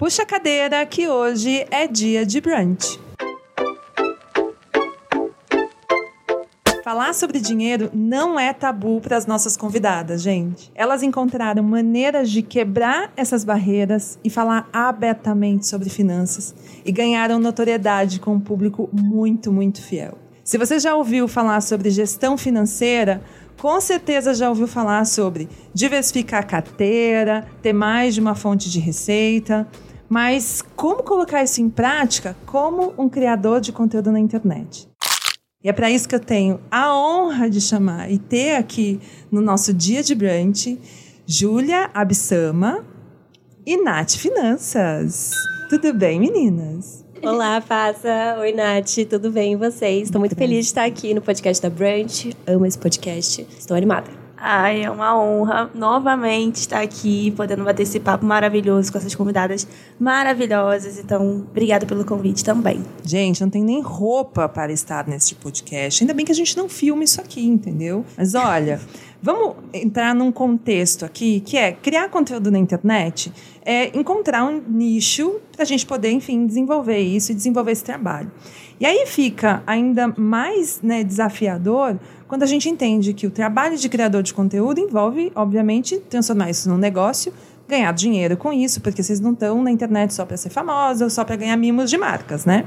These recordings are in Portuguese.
Puxa a cadeira que hoje é dia de brunch. Falar sobre dinheiro não é tabu para as nossas convidadas, gente. Elas encontraram maneiras de quebrar essas barreiras e falar abertamente sobre finanças e ganharam notoriedade com um público muito, muito fiel. Se você já ouviu falar sobre gestão financeira, com certeza já ouviu falar sobre diversificar a carteira, ter mais de uma fonte de receita. Mas como colocar isso em prática como um criador de conteúdo na internet? E é para isso que eu tenho a honra de chamar e ter aqui no nosso dia de brunch Júlia Absama e Nath Finanças. Tudo bem, meninas? Olá, Faça. Oi, Nath. Tudo bem e vocês? Estou muito, muito feliz de estar aqui no podcast da Brunch. Amo esse podcast. Estou animada. Ai, é uma honra novamente estar aqui, podendo bater esse papo maravilhoso com essas convidadas maravilhosas. Então, obrigada pelo convite também. Gente, não tem nem roupa para estar neste podcast. Ainda bem que a gente não filma isso aqui, entendeu? Mas olha. Vamos entrar num contexto aqui que é criar conteúdo na internet, é encontrar um nicho para a gente poder, enfim, desenvolver isso e desenvolver esse trabalho. E aí fica ainda mais né, desafiador quando a gente entende que o trabalho de criador de conteúdo envolve, obviamente, transformar isso num negócio, ganhar dinheiro com isso, porque vocês não estão na internet só para ser famosa ou só para ganhar mimos de marcas, né?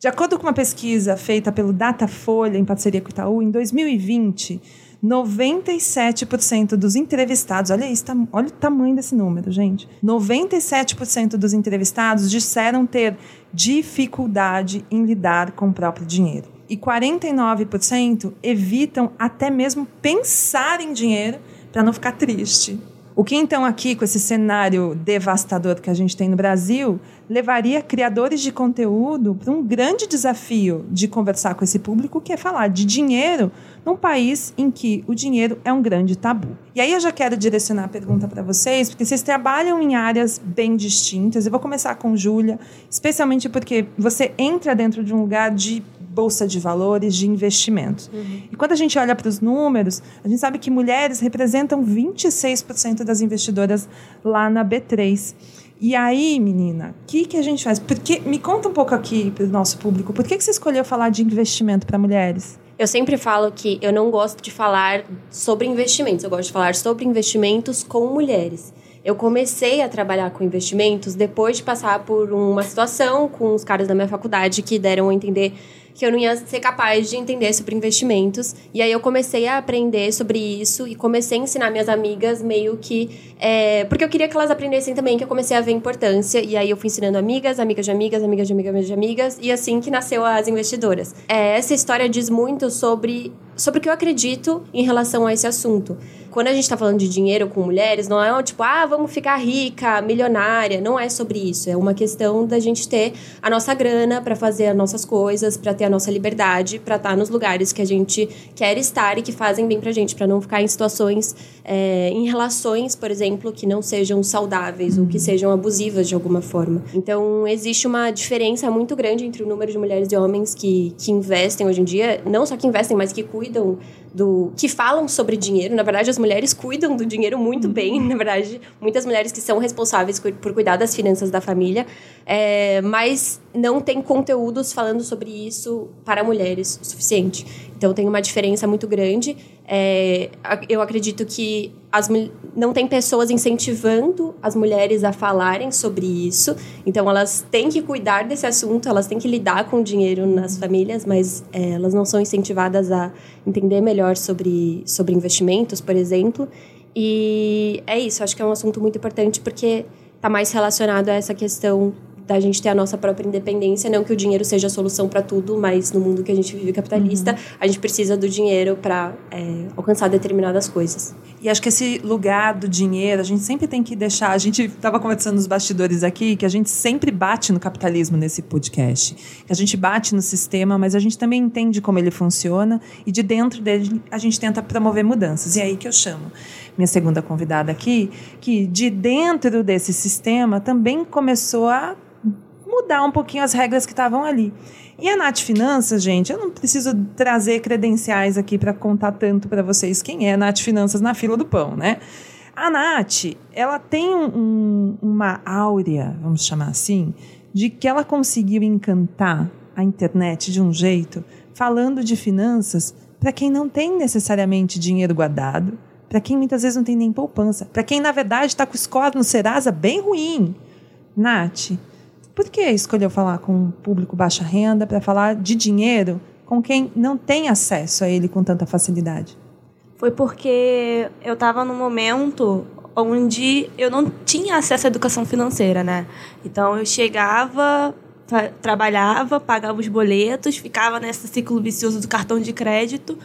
De acordo com uma pesquisa feita pelo Datafolha em parceria com o Itaú, em 2020, 97% dos entrevistados, olha isso, olha o tamanho desse número, gente. 97% dos entrevistados disseram ter dificuldade em lidar com o próprio dinheiro. E 49% evitam até mesmo pensar em dinheiro para não ficar triste. O que então aqui, com esse cenário devastador que a gente tem no Brasil, levaria criadores de conteúdo para um grande desafio de conversar com esse público, que é falar de dinheiro num país em que o dinheiro é um grande tabu. E aí eu já quero direcionar a pergunta para vocês, porque vocês trabalham em áreas bem distintas. Eu vou começar com Júlia, especialmente porque você entra dentro de um lugar de bolsa de valores de investimentos. Uhum. E quando a gente olha para os números, a gente sabe que mulheres representam 26% das investidoras lá na B3. E aí, menina, o que, que a gente faz? Porque, me conta um pouco aqui para o nosso público, por que, que você escolheu falar de investimento para mulheres? Eu sempre falo que eu não gosto de falar sobre investimentos, eu gosto de falar sobre investimentos com mulheres. Eu comecei a trabalhar com investimentos depois de passar por uma situação com os caras da minha faculdade que deram a entender que eu não ia ser capaz de entender sobre investimentos. E aí eu comecei a aprender sobre isso e comecei a ensinar minhas amigas meio que. É, porque eu queria que elas aprendessem também, que eu comecei a ver importância. E aí eu fui ensinando amigas, amigas de amigas, amigas de amigas de amigas, e assim que nasceu as investidoras. É, essa história diz muito sobre, sobre o que eu acredito em relação a esse assunto quando a gente tá falando de dinheiro com mulheres, não é tipo, ah, vamos ficar rica, milionária. Não é sobre isso. É uma questão da gente ter a nossa grana para fazer as nossas coisas, para ter a nossa liberdade, para estar tá nos lugares que a gente quer estar e que fazem bem pra gente, para não ficar em situações, é, em relações, por exemplo, que não sejam saudáveis ou que sejam abusivas de alguma forma. Então, existe uma diferença muito grande entre o número de mulheres e homens que, que investem hoje em dia, não só que investem, mas que cuidam do que falam sobre dinheiro. Na verdade, as mulheres cuidam do dinheiro muito bem. Na verdade, muitas mulheres que são responsáveis por cuidar das finanças da família, é, mas não tem conteúdos falando sobre isso para mulheres o suficiente. Então, tem uma diferença muito grande. É, eu acredito que as, não tem pessoas incentivando as mulheres a falarem sobre isso. Então, elas têm que cuidar desse assunto, elas têm que lidar com o dinheiro nas famílias, mas é, elas não são incentivadas a entender melhor sobre, sobre investimentos, por exemplo. E é isso, acho que é um assunto muito importante porque está mais relacionado a essa questão da gente ter a nossa própria independência, não que o dinheiro seja a solução para tudo, mas no mundo que a gente vive capitalista, uhum. a gente precisa do dinheiro para é, alcançar determinadas coisas. E acho que esse lugar do dinheiro, a gente sempre tem que deixar. A gente estava conversando nos bastidores aqui que a gente sempre bate no capitalismo nesse podcast. Que a gente bate no sistema, mas a gente também entende como ele funciona e de dentro dele a gente tenta promover mudanças. E é aí que eu chamo minha segunda convidada aqui, que de dentro desse sistema também começou a mudar um pouquinho as regras que estavam ali. E a Nath Finanças, gente, eu não preciso trazer credenciais aqui para contar tanto para vocês quem é a Nath Finanças na fila do pão, né? A Nath, ela tem um, uma áurea, vamos chamar assim, de que ela conseguiu encantar a internet de um jeito, falando de finanças para quem não tem necessariamente dinheiro guardado, para quem muitas vezes não tem nem poupança, para quem na verdade está com o score no Serasa bem ruim. Nath, por que escolheu falar com um público baixa renda para falar de dinheiro com quem não tem acesso a ele com tanta facilidade? Foi porque eu estava num momento onde eu não tinha acesso à educação financeira, né? Então eu chegava, tra trabalhava, pagava os boletos, ficava nesse ciclo vicioso do cartão de crédito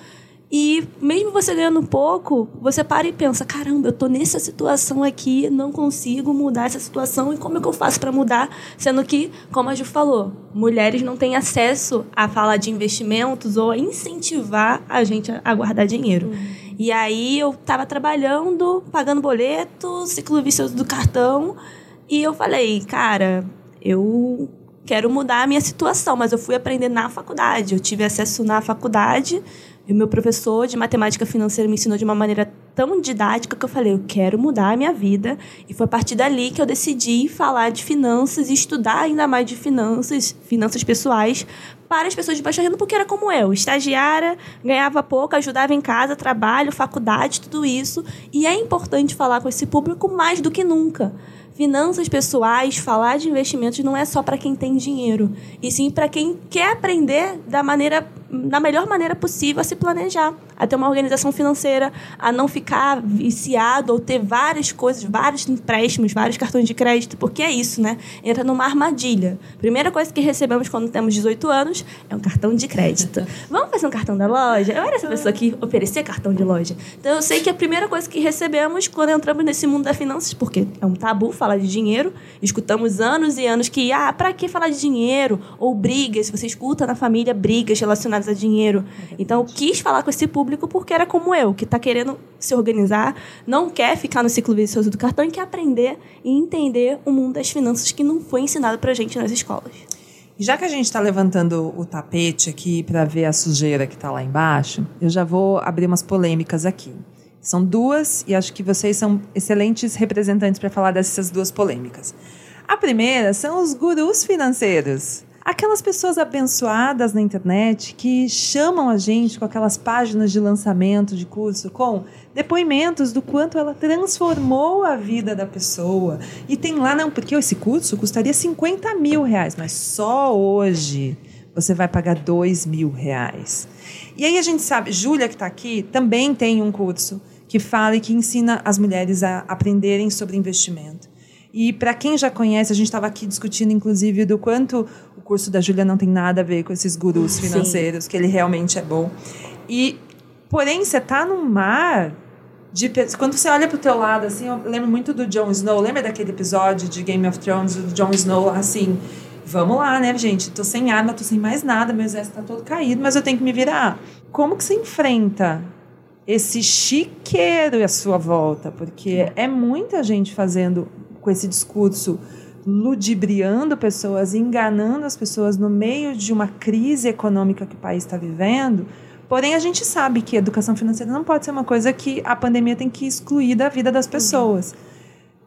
e mesmo você ganhando pouco, você para e pensa: caramba, eu tô nessa situação aqui, não consigo mudar essa situação e como é que eu faço para mudar? Sendo que, como a Ju falou, mulheres não têm acesso a falar de investimentos ou a incentivar a gente a guardar dinheiro. Uhum. E aí eu estava trabalhando, pagando boleto, ciclo vicioso do cartão, e eu falei: cara, eu quero mudar a minha situação, mas eu fui aprender na faculdade. Eu tive acesso na faculdade e o meu professor de matemática financeira me ensinou de uma maneira tão didática que eu falei, eu quero mudar a minha vida. E foi a partir dali que eu decidi falar de finanças e estudar ainda mais de finanças, finanças pessoais, para as pessoas de baixa renda, porque era como eu, estagiária, ganhava pouco, ajudava em casa, trabalho, faculdade, tudo isso. E é importante falar com esse público mais do que nunca. Finanças pessoais, falar de investimentos não é só para quem tem dinheiro, e sim para quem quer aprender da maneira da melhor maneira possível a se planejar, a ter uma organização financeira, a não ficar viciado ou ter várias coisas, vários empréstimos, vários cartões de crédito, porque é isso, né? Entra numa armadilha. Primeira coisa que recebemos quando temos 18 anos é um cartão de crédito. Vamos fazer um cartão da loja? Eu era essa pessoa que oferecia cartão de loja. Então eu sei que a primeira coisa que recebemos quando entramos nesse mundo das finanças, porque é um tabu falar de dinheiro, escutamos anos e anos que, ah, para que falar de dinheiro? Ou brigas, você escuta na família brigas relacionadas a dinheiro. Então, eu quis falar com esse público porque era como eu, que está querendo se organizar, não quer ficar no ciclo vicioso do cartão e quer aprender e entender o mundo das finanças que não foi ensinado para gente nas escolas. Já que a gente está levantando o tapete aqui para ver a sujeira que está lá embaixo, eu já vou abrir umas polêmicas aqui. São duas e acho que vocês são excelentes representantes para falar dessas duas polêmicas. A primeira são os gurus financeiros. Aquelas pessoas abençoadas na internet que chamam a gente com aquelas páginas de lançamento de curso com depoimentos do quanto ela transformou a vida da pessoa. E tem lá, não, porque esse curso custaria 50 mil reais, mas só hoje você vai pagar 2 mil reais. E aí a gente sabe, Júlia que está aqui também tem um curso que fala e que ensina as mulheres a aprenderem sobre investimento. E para quem já conhece, a gente estava aqui discutindo, inclusive, do quanto curso da Júlia não tem nada a ver com esses gurus financeiros, Sim. que ele realmente é bom. E, porém, você está num mar de quando você olha para o teu lado, assim, eu lembro muito do Jon Snow. Lembra daquele episódio de Game of Thrones do Jon Snow, assim, vamos lá, né, gente? Tô sem arma, tô sem mais nada, meu exército tá todo caído, mas eu tenho que me virar. Como que você enfrenta esse chiqueiro à sua volta? Porque é muita gente fazendo com esse discurso ludibriando pessoas, enganando as pessoas no meio de uma crise econômica que o país está vivendo. Porém, a gente sabe que educação financeira não pode ser uma coisa que a pandemia tem que excluir da vida das pessoas.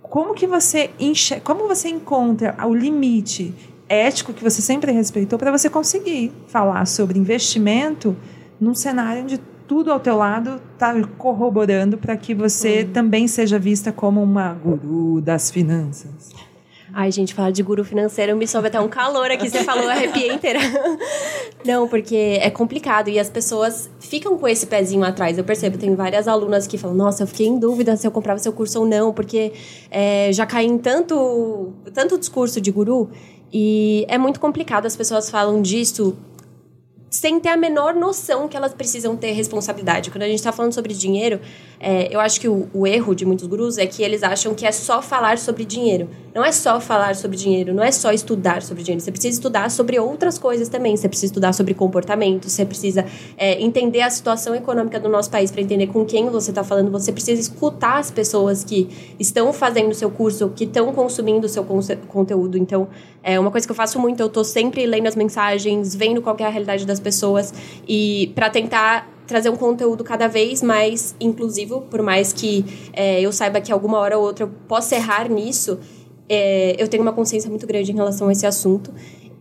Como que você enche... como você encontra o limite ético que você sempre respeitou para você conseguir falar sobre investimento num cenário onde tudo ao teu lado está corroborando para que você uhum. também seja vista como uma guru das finanças. Ai, gente, falar de guru financeiro me soube até um calor aqui, você falou, arrepiei inteira. Não, porque é complicado e as pessoas ficam com esse pezinho atrás. Eu percebo, tem várias alunas que falam, nossa, eu fiquei em dúvida se eu comprava seu curso ou não, porque é, já caí em tanto, tanto discurso de guru e é muito complicado. As pessoas falam disso sem ter a menor noção que elas precisam ter responsabilidade. Quando a gente está falando sobre dinheiro, é, eu acho que o, o, erro de muitos gurus é que eles acham que é só falar sobre dinheiro. Não é só falar sobre dinheiro, não é só estudar sobre dinheiro. Você precisa estudar sobre outras coisas também. Você precisa estudar sobre comportamento, você precisa é, entender a situação econômica do nosso país para entender com quem você está falando. Você precisa escutar as pessoas que estão fazendo o seu curso, que estão consumindo o seu conteúdo. Então, é uma coisa que eu faço muito. Eu estou sempre lendo as mensagens, vendo qual é a realidade das pessoas e para tentar trazer um conteúdo cada vez mais inclusivo, por mais que é, eu saiba que alguma hora ou outra eu possa errar nisso, é, eu tenho uma consciência muito grande em relação a esse assunto.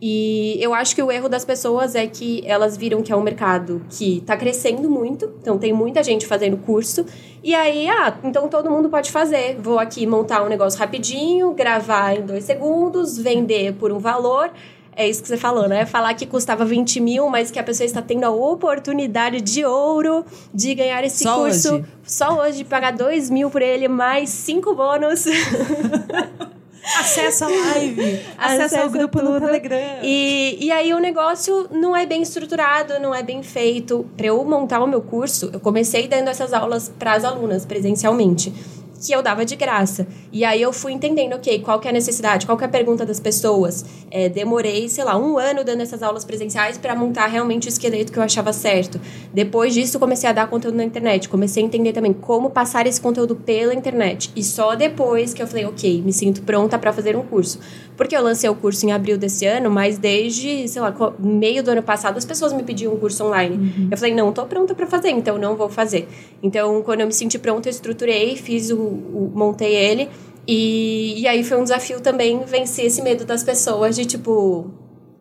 E eu acho que o erro das pessoas é que elas viram que é um mercado que está crescendo muito, então tem muita gente fazendo curso, e aí, ah, então todo mundo pode fazer. Vou aqui montar um negócio rapidinho, gravar em dois segundos, vender por um valor, é isso que você falou, né? Falar que custava 20 mil, mas que a pessoa está tendo a oportunidade de ouro de ganhar esse só curso hoje. só hoje, pagar 2 mil por ele, mais cinco bônus. Acesso à live, acesso ao grupo tudo. no Telegram. E, e aí o negócio não é bem estruturado, não é bem feito. Para eu montar o meu curso, eu comecei dando essas aulas para as alunas presencialmente que eu dava de graça. E aí eu fui entendendo, ok, qual que é a necessidade, qual que é a pergunta das pessoas. É, demorei, sei lá, um ano dando essas aulas presenciais para montar realmente o esqueleto que eu achava certo. Depois disso, comecei a dar conteúdo na internet. Comecei a entender também como passar esse conteúdo pela internet. E só depois que eu falei, ok, me sinto pronta para fazer um curso. Porque eu lancei o curso em abril desse ano, mas desde, sei lá, meio do ano passado as pessoas me pediam um curso online. Uhum. Eu falei, não, tô pronta para fazer, então não vou fazer. Então, quando eu me senti pronta, eu estruturei, fiz o, montei ele. E, e aí foi um desafio também vencer esse medo das pessoas de tipo,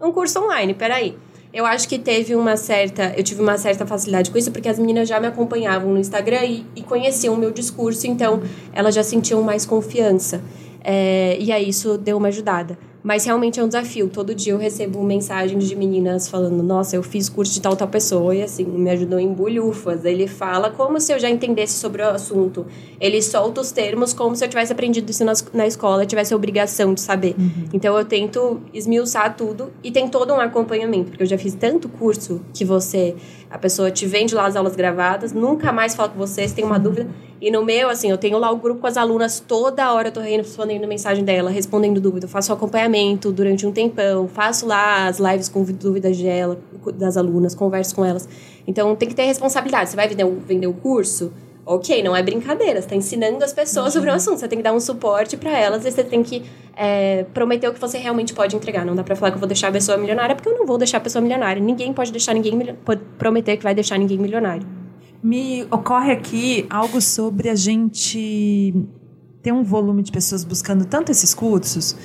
um curso online, peraí. Eu acho que teve uma certa. Eu tive uma certa facilidade com isso, porque as meninas já me acompanhavam no Instagram e, e conheciam o meu discurso, então elas já sentiam mais confiança. É, e aí isso deu uma ajudada. Mas realmente é um desafio. Todo dia eu recebo mensagens de meninas falando: Nossa, eu fiz curso de tal, tal pessoa e assim, me ajudou em bulhufas. Ele fala como se eu já entendesse sobre o assunto. Ele solta os termos como se eu tivesse aprendido isso na, na escola, tivesse a obrigação de saber. Uhum. Então eu tento esmiuçar tudo e tem todo um acompanhamento, porque eu já fiz tanto curso que você a pessoa te vende lá as aulas gravadas, nunca mais fala com você, se tem uma dúvida. E no meu, assim, eu tenho lá o grupo com as alunas, toda hora eu tô respondendo mensagem dela, respondendo dúvida. Eu faço acompanhamento durante um tempão, faço lá as lives com dúvidas dela, das alunas, converso com elas. Então tem que ter responsabilidade. Você vai vender, vender o curso? ok, não é brincadeira, você está ensinando as pessoas uhum. sobre o uhum. assunto, você tem que dar um suporte para elas e você tem que é, prometer o que você realmente pode entregar. Não dá para falar que eu vou deixar a pessoa milionária, porque eu não vou deixar a pessoa milionária. Ninguém pode deixar ninguém pode prometer que vai deixar ninguém milionário. Me ocorre aqui algo sobre a gente ter um volume de pessoas buscando tanto esses cursos,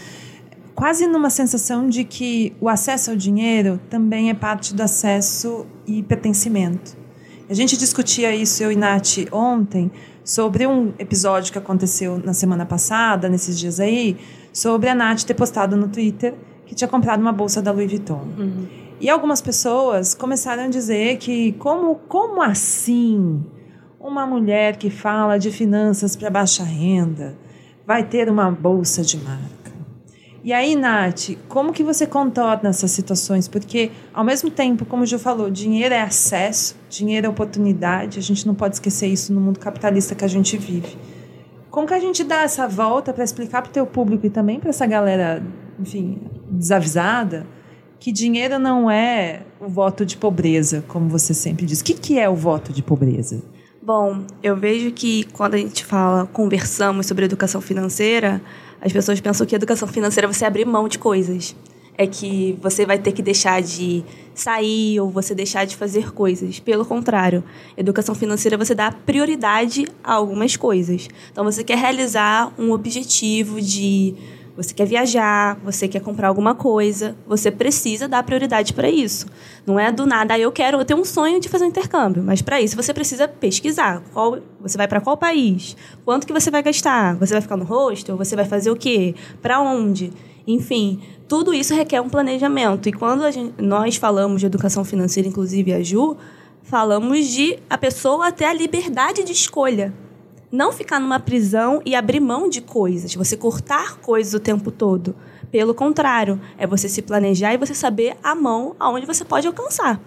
quase numa sensação de que o acesso ao dinheiro também é parte do acesso e pertencimento. A gente discutia isso, eu e Nath, ontem, sobre um episódio que aconteceu na semana passada, nesses dias aí, sobre a Nath ter postado no Twitter que tinha comprado uma bolsa da Louis Vuitton. Uhum. E algumas pessoas começaram a dizer que, como, como assim uma mulher que fala de finanças para baixa renda vai ter uma bolsa de marca? E aí, Nath, como que você contorna essas situações? Porque, ao mesmo tempo, como o Gil falou, dinheiro é acesso, dinheiro é oportunidade, a gente não pode esquecer isso no mundo capitalista que a gente vive. Como que a gente dá essa volta para explicar para o teu público e também para essa galera, enfim, desavisada, que dinheiro não é o voto de pobreza, como você sempre diz. O que, que é o voto de pobreza? Bom, eu vejo que quando a gente fala, conversamos sobre educação financeira, as pessoas pensam que educação financeira é você abrir mão de coisas. É que você vai ter que deixar de sair ou você deixar de fazer coisas. Pelo contrário, educação financeira você dá prioridade a algumas coisas. Então você quer realizar um objetivo de você quer viajar, você quer comprar alguma coisa, você precisa dar prioridade para isso. Não é do nada, ah, eu quero, eu tenho um sonho de fazer um intercâmbio, mas para isso você precisa pesquisar. Qual, você vai para qual país? Quanto que você vai gastar? Você vai ficar no hostel? Você vai fazer o quê? Para onde? Enfim, tudo isso requer um planejamento. E quando gente, nós falamos de educação financeira, inclusive a Ju, falamos de a pessoa ter a liberdade de escolha não ficar numa prisão e abrir mão de coisas, você cortar coisas o tempo todo. Pelo contrário, é você se planejar e você saber a mão aonde você pode alcançar.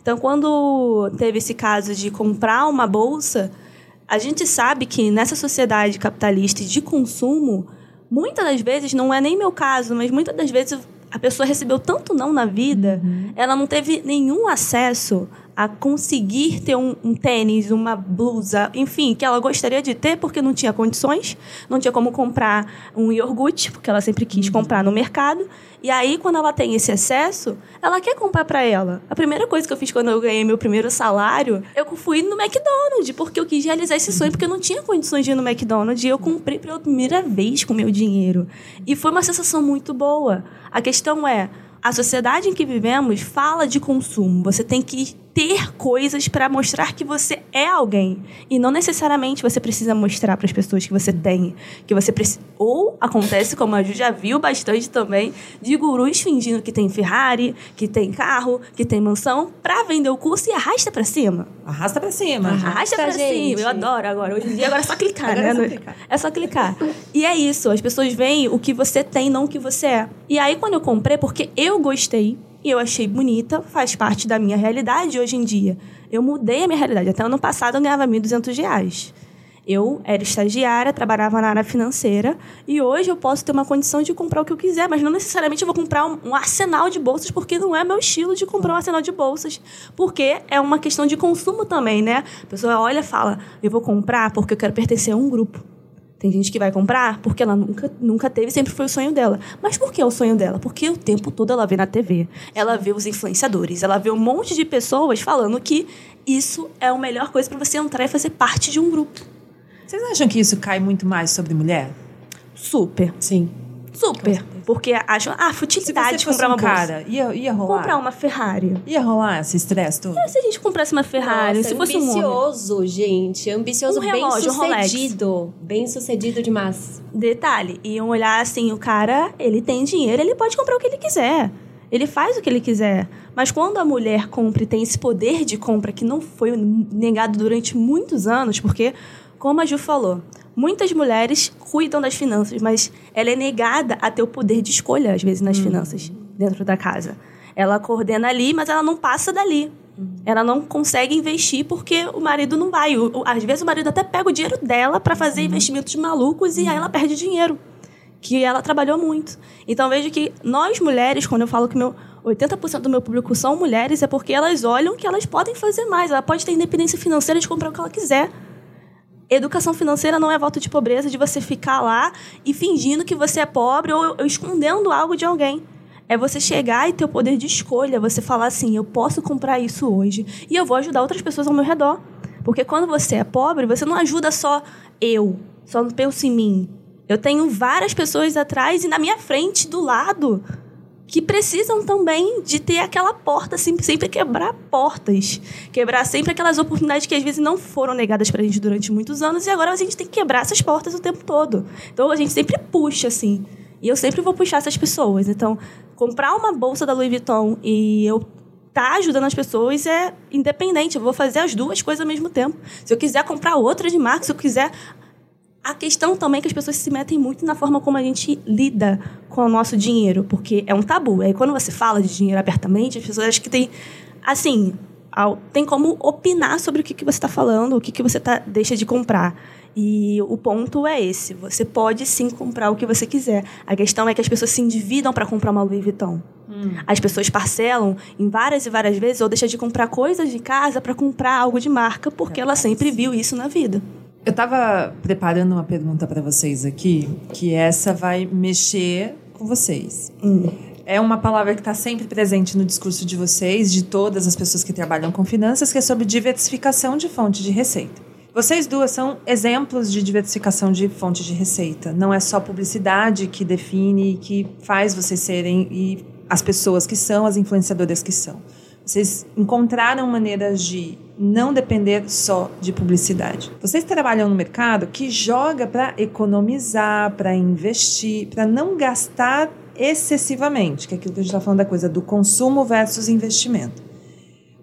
Então, quando teve esse caso de comprar uma bolsa, a gente sabe que nessa sociedade capitalista de consumo, muitas das vezes, não é nem meu caso, mas muitas das vezes a pessoa recebeu tanto não na vida, uhum. ela não teve nenhum acesso a conseguir ter um, um, tênis, uma blusa, enfim, que ela gostaria de ter porque não tinha condições, não tinha como comprar um iogurte, porque ela sempre quis uhum. comprar no mercado. E aí, quando ela tem esse excesso, ela quer comprar para ela. A primeira coisa que eu fiz quando eu ganhei meu primeiro salário, eu fui no McDonald's, porque eu quis realizar esse sonho, porque eu não tinha condições de ir no McDonald's e eu comprei pela primeira vez com meu dinheiro. E foi uma sensação muito boa. A questão é, a sociedade em que vivemos fala de consumo. Você tem que ter coisas para mostrar que você é alguém e não necessariamente você precisa mostrar para as pessoas que você tem, que você precisa ou acontece como a Ju já viu bastante também de gurus fingindo que tem Ferrari, que tem carro, que tem mansão para vender o curso e arrasta para cima. Arrasta para cima. Arrasta, para cima. Eu adoro agora. Hoje em dia agora é só clicar, agora né? É só clicar. é só clicar. E é isso, as pessoas veem o que você tem, não o que você é. E aí quando eu comprei porque eu gostei e eu achei bonita, faz parte da minha realidade hoje em dia. Eu mudei a minha realidade. Até ano passado eu ganhava R$ 1.200. Eu era estagiária, trabalhava na área financeira e hoje eu posso ter uma condição de comprar o que eu quiser, mas não necessariamente eu vou comprar um arsenal de bolsas, porque não é meu estilo de comprar um arsenal de bolsas, porque é uma questão de consumo também, né? A pessoa olha e fala: eu vou comprar porque eu quero pertencer a um grupo. Tem gente que vai comprar porque ela nunca, nunca teve, sempre foi o sonho dela. Mas por que é o sonho dela? Porque o tempo todo ela vê na TV, ela vê os influenciadores, ela vê um monte de pessoas falando que isso é a melhor coisa para você entrar e fazer parte de um grupo. Vocês acham que isso cai muito mais sobre mulher? Super. Sim. Super. Porque acham, ah, futilidade de comprar uma um cara, bolsa. Ia, ia rolar. Comprar uma Ferrari. Ia rolar esse estresse todo? se a gente comprasse uma Ferrari, Nossa, se fosse ambicioso, um gente. Ambicioso, um relógio, bem sucedido. Um bem sucedido demais. Detalhe, iam olhar assim, o cara, ele tem dinheiro, ele pode comprar o que ele quiser. Ele faz o que ele quiser. Mas quando a mulher compra e tem esse poder de compra que não foi negado durante muitos anos, porque, como a Ju falou, Muitas mulheres cuidam das finanças, mas ela é negada a ter o poder de escolha, às vezes, nas hum. finanças dentro da casa. Ela coordena ali, mas ela não passa dali. Hum. Ela não consegue investir porque o marido não vai. O, às vezes o marido até pega o dinheiro dela para fazer uhum. investimentos malucos e aí ela perde dinheiro. Que ela trabalhou muito. Então vejo que nós mulheres, quando eu falo que meu 80% do meu público são mulheres, é porque elas olham que elas podem fazer mais. Ela pode ter independência financeira de comprar o que ela quiser. Educação financeira não é voto de pobreza de você ficar lá e fingindo que você é pobre ou, escondendo algo de alguém. É você chegar e ter o poder de escolha, você falar assim: eu posso comprar isso hoje e eu vou ajudar outras pessoas ao meu redor. Porque quando você é pobre, você não ajuda só eu, só penso em mim. Eu tenho várias pessoas atrás e na minha frente, do lado, que precisam também de ter aquela porta, sempre, sempre quebrar portas. Quebrar sempre aquelas oportunidades que às vezes não foram negadas para a gente durante muitos anos e agora a gente tem que quebrar essas portas o tempo todo. Então a gente sempre puxa, assim. E eu sempre vou puxar essas pessoas. Então, comprar uma bolsa da Louis Vuitton e eu tá ajudando as pessoas é independente. Eu vou fazer as duas coisas ao mesmo tempo. Se eu quiser comprar outra de marca, se eu quiser a questão também é que as pessoas se metem muito na forma como a gente lida com o nosso dinheiro, porque é um tabu. Aí quando você fala de dinheiro abertamente, as pessoas acham que tem, assim, tem como opinar sobre o que, que você está falando, o que, que você tá, deixa de comprar. E o ponto é esse: você pode sim comprar o que você quiser. A questão é que as pessoas se endividam para comprar uma Louis Vuitton. Hum. As pessoas parcelam em várias e várias vezes ou deixam de comprar coisas de casa para comprar algo de marca porque é ela sempre viu isso na vida. Eu estava preparando uma pergunta para vocês aqui, que essa vai mexer com vocês. Hum. É uma palavra que está sempre presente no discurso de vocês, de todas as pessoas que trabalham com finanças, que é sobre diversificação de fonte de receita. Vocês duas são exemplos de diversificação de fonte de receita. Não é só publicidade que define, que faz vocês serem e as pessoas que são, as influenciadoras que são. Vocês encontraram maneiras de não depender só de publicidade. Vocês trabalham no mercado que joga para economizar, para investir, para não gastar excessivamente, que é aquilo que a gente está falando da coisa do consumo versus investimento.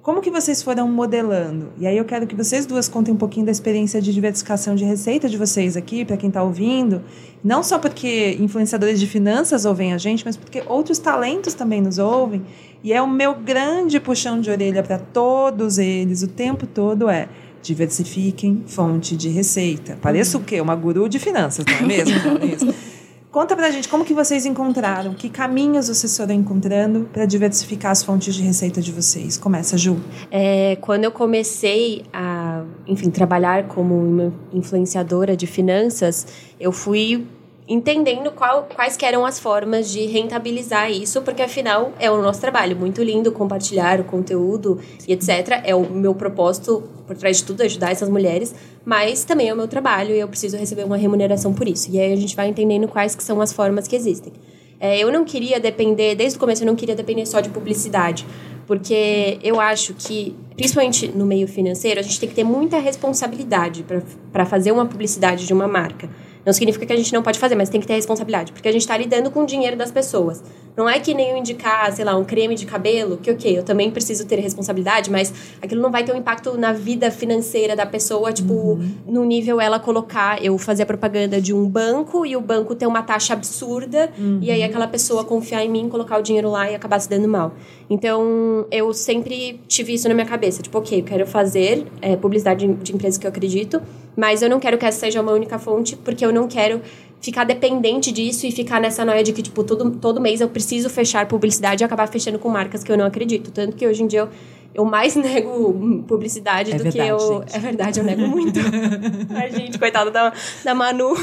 Como que vocês foram modelando? E aí eu quero que vocês duas contem um pouquinho da experiência de diversificação de receita de vocês aqui, para quem está ouvindo. Não só porque influenciadores de finanças ouvem a gente, mas porque outros talentos também nos ouvem. E é o meu grande puxão de orelha para todos eles o tempo todo é diversifiquem fonte de receita. Parece o quê? Uma guru de finanças, não é mesmo? Conta pra gente como que vocês encontraram, que caminhos vocês foram encontrando para diversificar as fontes de receita de vocês. Começa, Ju. É, quando eu comecei a, enfim, trabalhar como influenciadora de finanças, eu fui entendendo qual, quais eram as formas de rentabilizar isso, porque afinal é o nosso trabalho. Muito lindo compartilhar o conteúdo e etc. É o meu propósito, por trás de tudo, ajudar essas mulheres, mas também é o meu trabalho e eu preciso receber uma remuneração por isso. E aí a gente vai entendendo quais que são as formas que existem. É, eu não queria depender, desde o começo eu não queria depender só de publicidade, porque eu acho que, principalmente no meio financeiro, a gente tem que ter muita responsabilidade para fazer uma publicidade de uma marca. Não significa que a gente não pode fazer, mas tem que ter responsabilidade, porque a gente está lidando com o dinheiro das pessoas. Não é que nem eu indicar, sei lá, um creme de cabelo, que ok, eu também preciso ter responsabilidade, mas aquilo não vai ter um impacto na vida financeira da pessoa, tipo, uhum. no nível ela colocar, eu fazer a propaganda de um banco e o banco ter uma taxa absurda, uhum. e aí aquela pessoa confiar em mim, colocar o dinheiro lá e acabar se dando mal. Então, eu sempre tive isso na minha cabeça, tipo, ok, eu quero fazer é, publicidade de, de empresas que eu acredito, mas eu não quero que essa seja uma única fonte, porque eu não quero ficar dependente disso e ficar nessa noia de que, tipo, todo, todo mês eu preciso fechar publicidade e acabar fechando com marcas que eu não acredito. Tanto que hoje em dia eu, eu mais nego publicidade é do verdade, que eu. Gente. É verdade, eu nego muito. A gente, coitada da, da Manu.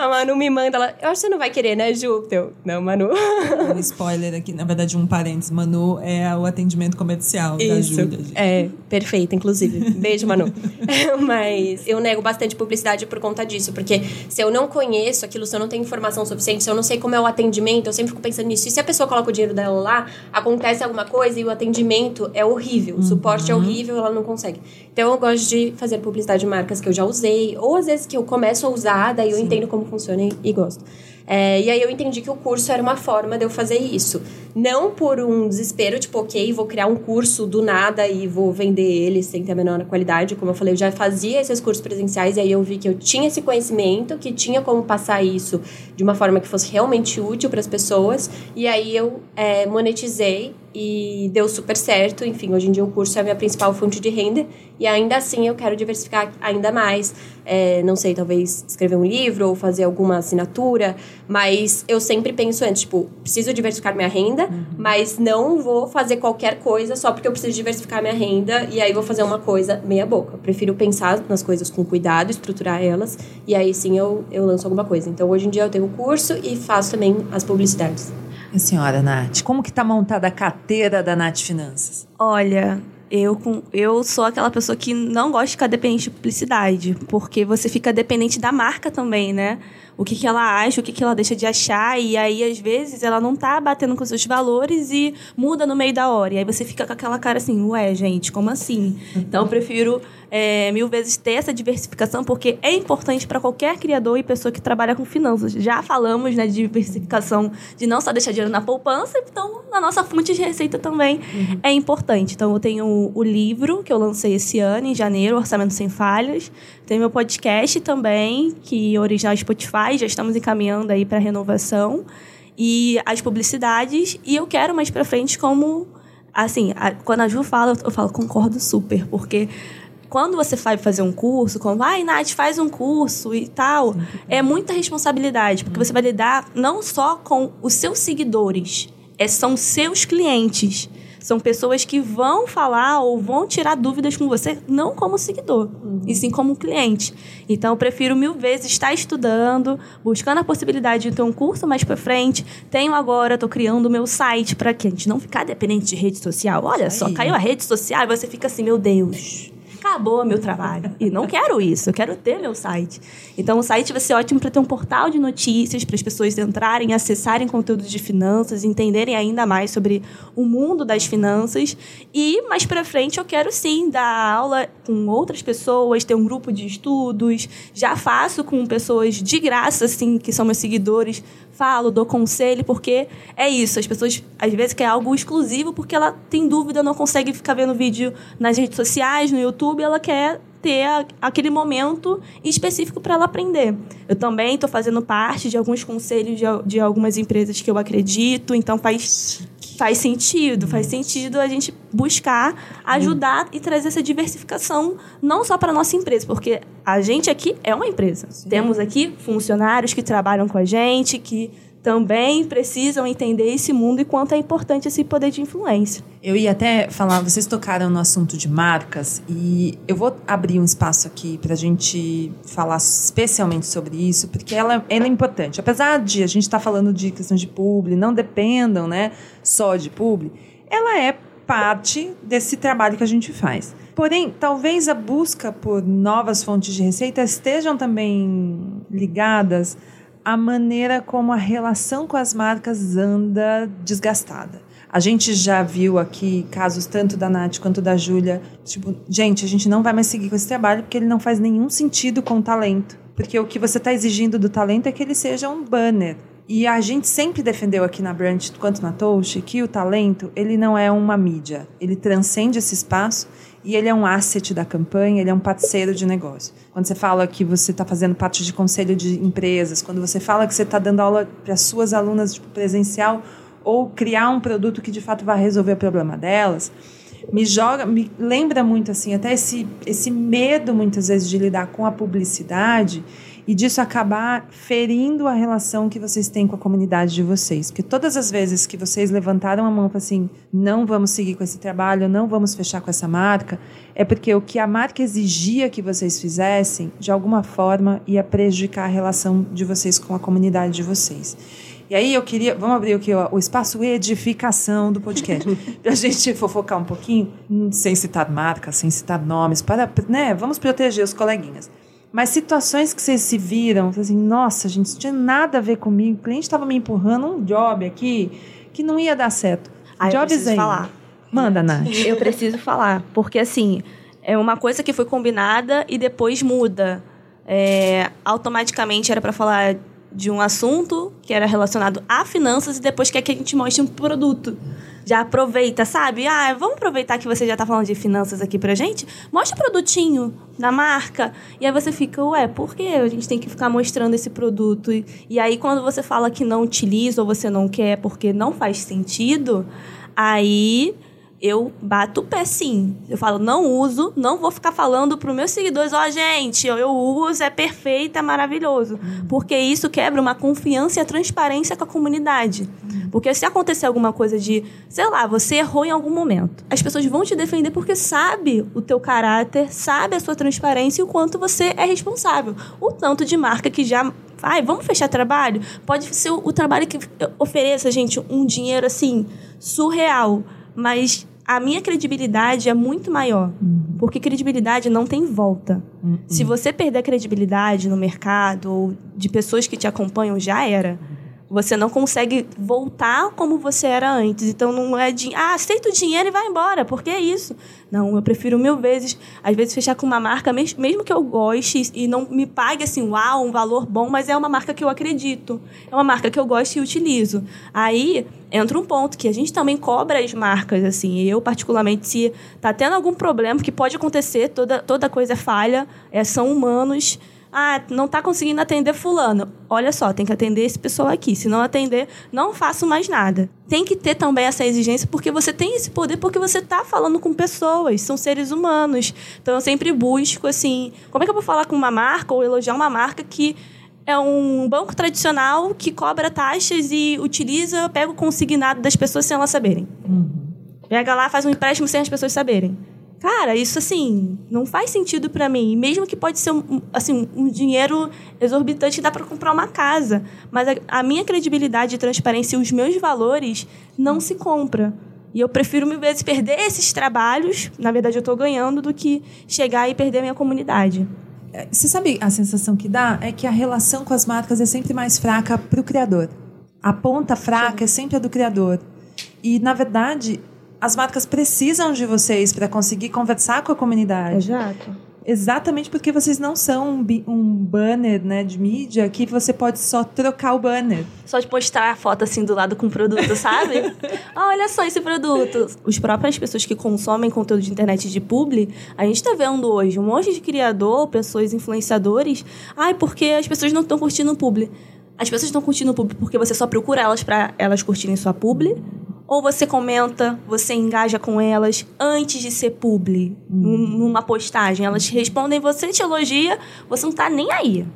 A Manu me manda, ela, eu acho que você não vai querer, né, Ju? Eu, não, Manu. Um spoiler aqui, na verdade, um parênteses. Manu é o atendimento comercial Isso. da Júlia. gente. É, perfeita, inclusive. Beijo, Manu. Mas eu nego bastante publicidade por conta disso, porque se eu não conheço aquilo, se eu não tenho informação suficiente, se eu não sei como é o atendimento, eu sempre fico pensando nisso. E se a pessoa coloca o dinheiro dela lá, acontece alguma coisa e o atendimento é horrível, o suporte é horrível, ela não consegue. Então eu gosto de fazer publicidade de marcas que eu já usei, ou às vezes que eu começo a usar, daí eu entendo como funciona e, e gosto. É, e aí eu entendi que o curso era uma forma de eu fazer isso. Não por um desespero, tipo, ok, vou criar um curso do nada e vou vender ele sem ter a menor qualidade. Como eu falei, eu já fazia esses cursos presenciais e aí eu vi que eu tinha esse conhecimento, que tinha como passar isso de uma forma que fosse realmente útil para as pessoas. E aí eu é, monetizei e deu super certo. Enfim, hoje em dia o curso é a minha principal fonte de renda e ainda assim eu quero diversificar ainda mais. É, não sei, talvez escrever um livro ou fazer alguma assinatura, mas eu sempre penso antes, tipo, preciso diversificar minha renda, uhum. mas não vou fazer qualquer coisa só porque eu preciso diversificar minha renda e aí vou fazer uma coisa meia boca. Eu prefiro pensar nas coisas com cuidado, estruturar elas e aí sim eu, eu lanço alguma coisa. Então hoje em dia eu tenho o curso e faço também as publicidades. E a senhora, Nath, como que tá montada a carteira da Nath Finanças? Olha, eu, com, eu sou aquela pessoa que não gosta de ficar dependente de publicidade, porque você fica dependente da marca também, né? O que, que ela acha, o que, que ela deixa de achar, e aí, às vezes, ela não tá batendo com seus valores e muda no meio da hora. E aí você fica com aquela cara assim, ué, gente, como assim? Então, eu prefiro é, mil vezes ter essa diversificação, porque é importante para qualquer criador e pessoa que trabalha com finanças. Já falamos né, de diversificação, de não só deixar dinheiro na poupança, então na nossa fonte de receita também uhum. é importante. Então, eu tenho o livro que eu lancei esse ano, em janeiro, Orçamento Sem Falhas. Tem meu podcast também, que é original Spotify, já estamos encaminhando aí para renovação. E as publicidades, e eu quero mais para frente como assim, a, quando a Ju fala, eu falo, concordo super, porque quando você vai fazer um curso, como, ai, Nath, faz um curso e tal, é muita responsabilidade, porque você vai lidar não só com os seus seguidores, é, são seus clientes. São pessoas que vão falar ou vão tirar dúvidas com você, não como seguidor, uhum. e sim como cliente. Então, eu prefiro mil vezes estar estudando, buscando a possibilidade de ter um curso mais para frente. Tenho agora, estou criando o meu site para que a gente não ficar dependente de rede social. Olha só, caiu a rede social e você fica assim, meu Deus acabou meu trabalho. E não quero isso, eu quero ter meu site. Então, o site vai ser ótimo para ter um portal de notícias, para as pessoas entrarem, acessarem conteúdos de finanças, entenderem ainda mais sobre o mundo das finanças. E, mais para frente, eu quero sim dar aula com outras pessoas, ter um grupo de estudos. Já faço com pessoas de graça, assim, que são meus seguidores, falo, dou conselho, porque é isso. As pessoas às vezes querem algo exclusivo porque ela tem dúvida, não consegue ficar vendo vídeo nas redes sociais, no YouTube, ela quer ter aquele momento específico para ela aprender. Eu também estou fazendo parte de alguns conselhos de, de algumas empresas que eu acredito, então faz faz sentido, faz sentido a gente buscar ajudar e trazer essa diversificação não só para nossa empresa, porque a gente aqui é uma empresa. Sim. Temos aqui funcionários que trabalham com a gente, que também precisam entender esse mundo e quanto é importante esse poder de influência. Eu ia até falar, vocês tocaram no assunto de marcas e eu vou abrir um espaço aqui para a gente falar especialmente sobre isso, porque ela, ela é importante. Apesar de a gente estar tá falando de questão de publi, não dependam né, só de publi, ela é parte desse trabalho que a gente faz. Porém, talvez a busca por novas fontes de receita estejam também ligadas à maneira como a relação com as marcas anda desgastada. A gente já viu aqui casos tanto da Nath quanto da Júlia. Tipo, gente, a gente não vai mais seguir com esse trabalho porque ele não faz nenhum sentido com o talento. Porque o que você está exigindo do talento é que ele seja um banner. E a gente sempre defendeu aqui na Branch, quanto na Touch, que o talento ele não é uma mídia. Ele transcende esse espaço e ele é um asset da campanha, ele é um parceiro de negócio. Quando você fala que você está fazendo parte de conselho de empresas, quando você fala que você está dando aula para as suas alunas tipo, presencial ou criar um produto que de fato vai resolver o problema delas, me joga, me lembra muito assim, até esse, esse medo muitas vezes de lidar com a publicidade e disso acabar ferindo a relação que vocês têm com a comunidade de vocês. Porque todas as vezes que vocês levantaram a mão para assim, não vamos seguir com esse trabalho, não vamos fechar com essa marca, é porque o que a marca exigia que vocês fizessem, de alguma forma, ia prejudicar a relação de vocês com a comunidade de vocês. E aí eu queria, vamos abrir aqui ó, o espaço edificação do podcast, para a gente fofocar um pouquinho, sem citar marcas, sem citar nomes, para, né, vamos proteger os coleguinhas. Mas situações que vocês se viram, assim, nossa, gente, isso tinha nada a ver comigo. O cliente estava me empurrando um job aqui que não ia dar certo. Aí Jobs eu preciso aí. falar. Manda, Nath. Eu preciso falar, porque assim, é uma coisa que foi combinada e depois muda. É, automaticamente era para falar de um assunto que era relacionado a finanças e depois quer que a gente mostre um produto. Já aproveita, sabe? Ah, vamos aproveitar que você já está falando de finanças aqui pra gente? Mostra o produtinho da marca. E aí você fica, ué, por que a gente tem que ficar mostrando esse produto? E, e aí quando você fala que não utiliza ou você não quer porque não faz sentido, aí eu bato o pé sim. Eu falo, não uso, não vou ficar falando para os meus seguidores, ó, oh, gente, eu uso, é perfeito, é maravilhoso. Porque isso quebra uma confiança e a transparência com a comunidade. Porque se acontecer alguma coisa de, sei lá, você errou em algum momento, as pessoas vão te defender porque sabe o teu caráter, sabe a sua transparência e o quanto você é responsável. O tanto de marca que já Ai, vamos fechar trabalho? Pode ser o, o trabalho que ofereça, gente, um dinheiro assim surreal, mas a minha credibilidade é muito maior. Uhum. Porque credibilidade não tem volta. Uhum. Se você perder credibilidade no mercado ou de pessoas que te acompanham, já era. Você não consegue voltar como você era antes. Então não é de, ah, aceita o dinheiro e vai embora, porque é isso. Não, eu prefiro mil vezes, às vezes, fechar com uma marca, mesmo que eu goste e não me pague assim, uau, um valor bom, mas é uma marca que eu acredito. É uma marca que eu gosto e utilizo. Aí entra um ponto que a gente também cobra as marcas, assim. Eu, particularmente, se tá tendo algum problema, que pode acontecer, toda, toda coisa é falha, é, são humanos ah, não está conseguindo atender fulano. Olha só, tem que atender esse pessoal aqui. Se não atender, não faço mais nada. Tem que ter também essa exigência, porque você tem esse poder, porque você está falando com pessoas, são seres humanos. Então eu sempre busco, assim, como é que eu vou falar com uma marca ou elogiar uma marca que é um banco tradicional que cobra taxas e utiliza, pega o consignado das pessoas sem elas saberem. Uhum. Pega lá, faz um empréstimo sem as pessoas saberem. Cara, isso assim, não faz sentido para mim. Mesmo que pode ser um, assim, um dinheiro exorbitante que dá para comprar uma casa, mas a, a, minha credibilidade e transparência e os meus valores não se compra. E eu prefiro mil vezes perder esses trabalhos, na verdade eu estou ganhando, do que chegar e perder a minha comunidade. É, você sabe a sensação que dá? É que a relação com as marcas é sempre mais fraca para o criador. A ponta fraca Sim. é sempre a do criador. E, na verdade, as marcas precisam de vocês para conseguir conversar com a comunidade. Exato. Exatamente porque vocês não são um, um banner né, de mídia que você pode só trocar o banner. Só de postar a foto assim do lado com o produto, sabe? ah, olha só esse produto. Os próprias pessoas que consomem conteúdo de internet de publi, a gente tá vendo hoje um monte de criador, pessoas influenciadores. Ai, porque as pessoas não estão curtindo o publi. As pessoas estão curtindo o publi porque você só procura elas para elas curtirem sua publi? Ou você comenta, você engaja com elas antes de ser publi, num- numa postagem. Elas respondem, você te elogia, você não tá nem aí.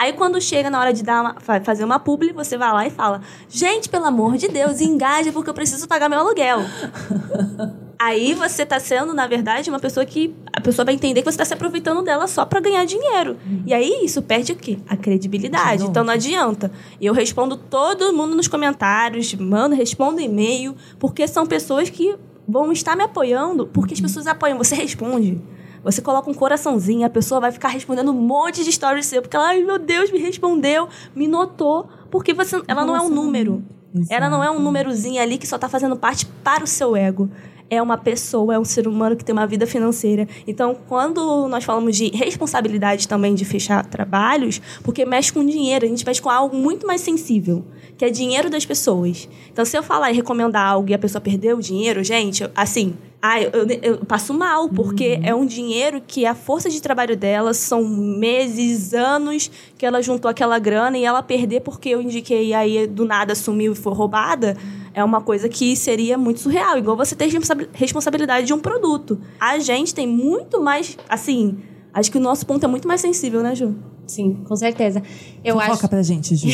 Aí quando chega na hora de dar uma- fa- fazer uma publi, você vai lá e fala: Gente, pelo amor de Deus, engaja porque eu preciso pagar meu aluguel. Aí você tá sendo, na verdade, uma pessoa que a pessoa vai entender que você tá se aproveitando dela só pra ganhar dinheiro. E aí isso perde o quê? A credibilidade. Então não adianta. E eu respondo todo mundo nos comentários, mando, respondo e-mail, porque são pessoas que vão estar me apoiando, porque as pessoas apoiam, você responde. Você coloca um coraçãozinho, a pessoa vai ficar respondendo um monte de stories seu, porque ela, ai meu Deus, me respondeu, me notou, porque você, ela não é um Nossa, número. Ela não é um númerozinho ali que só tá fazendo parte para o seu ego. É uma pessoa, é um ser humano que tem uma vida financeira. Então, quando nós falamos de responsabilidade também de fechar trabalhos, porque mexe com dinheiro, a gente mexe com algo muito mais sensível, que é dinheiro das pessoas. Então, se eu falar e recomendar algo e a pessoa perdeu o dinheiro, gente, assim, ah, eu, eu- passo mal, porque é um dinheiro que a força de trabalho dela são meses, anos que ela juntou aquela grana e ela perder porque eu indiquei e aí do nada sumiu e foi roubada, é uma coisa que seria muito surreal. Igual você ter responsa- responsabilidade de um produto. A gente tem muito mais, assim, acho que o nosso ponto é muito mais sensível, né, Ju? Sim, com certeza. Eu Fofoca acho. pra gente, Ju.